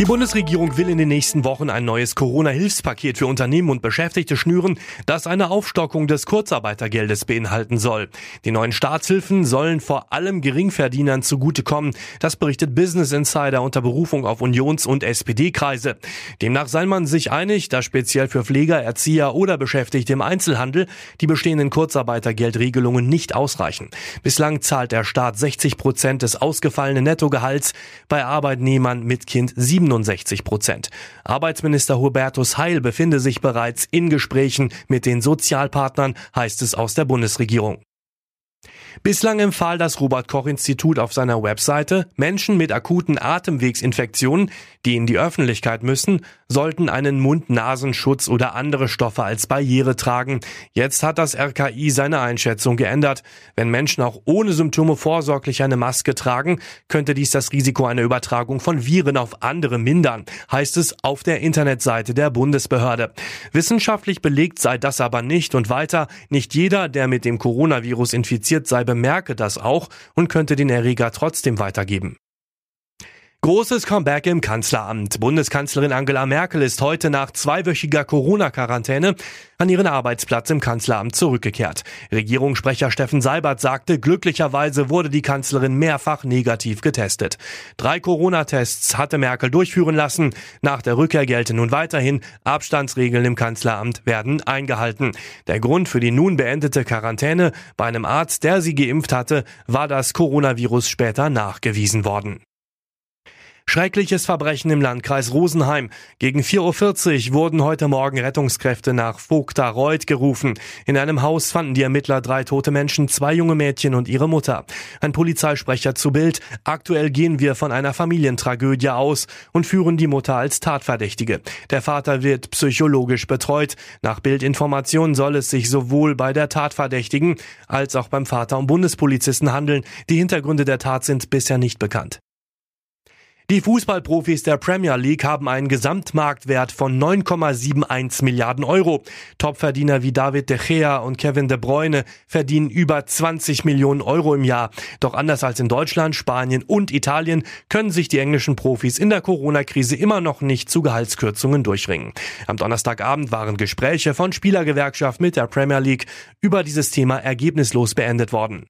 Die Bundesregierung will in den nächsten Wochen ein neues Corona-Hilfspaket für Unternehmen und Beschäftigte schnüren, das eine Aufstockung des Kurzarbeitergeldes beinhalten soll. Die neuen Staatshilfen sollen vor allem Geringverdienern zugutekommen. Das berichtet Business Insider unter Berufung auf Unions- und SPD-Kreise. Demnach sei man sich einig, dass speziell für Pfleger, Erzieher oder Beschäftigte im Einzelhandel die bestehenden Kurzarbeitergeldregelungen nicht ausreichen. Bislang zahlt der Staat 60 Prozent des ausgefallenen Nettogehalts, bei Arbeitnehmern mit Kind 7 67 Prozent. Arbeitsminister Hubertus Heil befinde sich bereits in Gesprächen mit den Sozialpartnern, heißt es aus der Bundesregierung. Bislang empfahl das Robert Koch Institut auf seiner Webseite, Menschen mit akuten Atemwegsinfektionen, die in die Öffentlichkeit müssen, sollten einen Mund-Nasenschutz oder andere Stoffe als Barriere tragen. Jetzt hat das RKI seine Einschätzung geändert. Wenn Menschen auch ohne Symptome vorsorglich eine Maske tragen, könnte dies das Risiko einer Übertragung von Viren auf andere mindern, heißt es auf der Internetseite der Bundesbehörde. Wissenschaftlich belegt sei das aber nicht und weiter, nicht jeder, der mit dem Coronavirus infiziert sei, bemerke das auch und könnte den Erreger trotzdem weitergeben. Großes Comeback im Kanzleramt. Bundeskanzlerin Angela Merkel ist heute nach zweiwöchiger Corona-Quarantäne an ihren Arbeitsplatz im Kanzleramt zurückgekehrt. Regierungssprecher Steffen Seibert sagte, glücklicherweise wurde die Kanzlerin mehrfach negativ getestet. Drei Corona-Tests hatte Merkel durchführen lassen. Nach der Rückkehr gelten nun weiterhin Abstandsregeln im Kanzleramt werden eingehalten. Der Grund für die nun beendete Quarantäne bei einem Arzt, der sie geimpft hatte, war das Coronavirus später nachgewiesen worden. Schreckliches Verbrechen im Landkreis Rosenheim. Gegen 4.40 Uhr wurden heute Morgen Rettungskräfte nach Vogtareuth gerufen. In einem Haus fanden die Ermittler drei tote Menschen, zwei junge Mädchen und ihre Mutter. Ein Polizeisprecher zu Bild. Aktuell gehen wir von einer Familientragödie aus und führen die Mutter als Tatverdächtige. Der Vater wird psychologisch betreut. Nach Bildinformationen soll es sich sowohl bei der Tatverdächtigen als auch beim Vater um Bundespolizisten handeln. Die Hintergründe der Tat sind bisher nicht bekannt. Die Fußballprofis der Premier League haben einen Gesamtmarktwert von 9,71 Milliarden Euro. Topverdiener wie David de Gea und Kevin de Bruyne verdienen über 20 Millionen Euro im Jahr. Doch anders als in Deutschland, Spanien und Italien können sich die englischen Profis in der Corona-Krise immer noch nicht zu Gehaltskürzungen durchringen. Am Donnerstagabend waren Gespräche von Spielergewerkschaft mit der Premier League über dieses Thema ergebnislos beendet worden.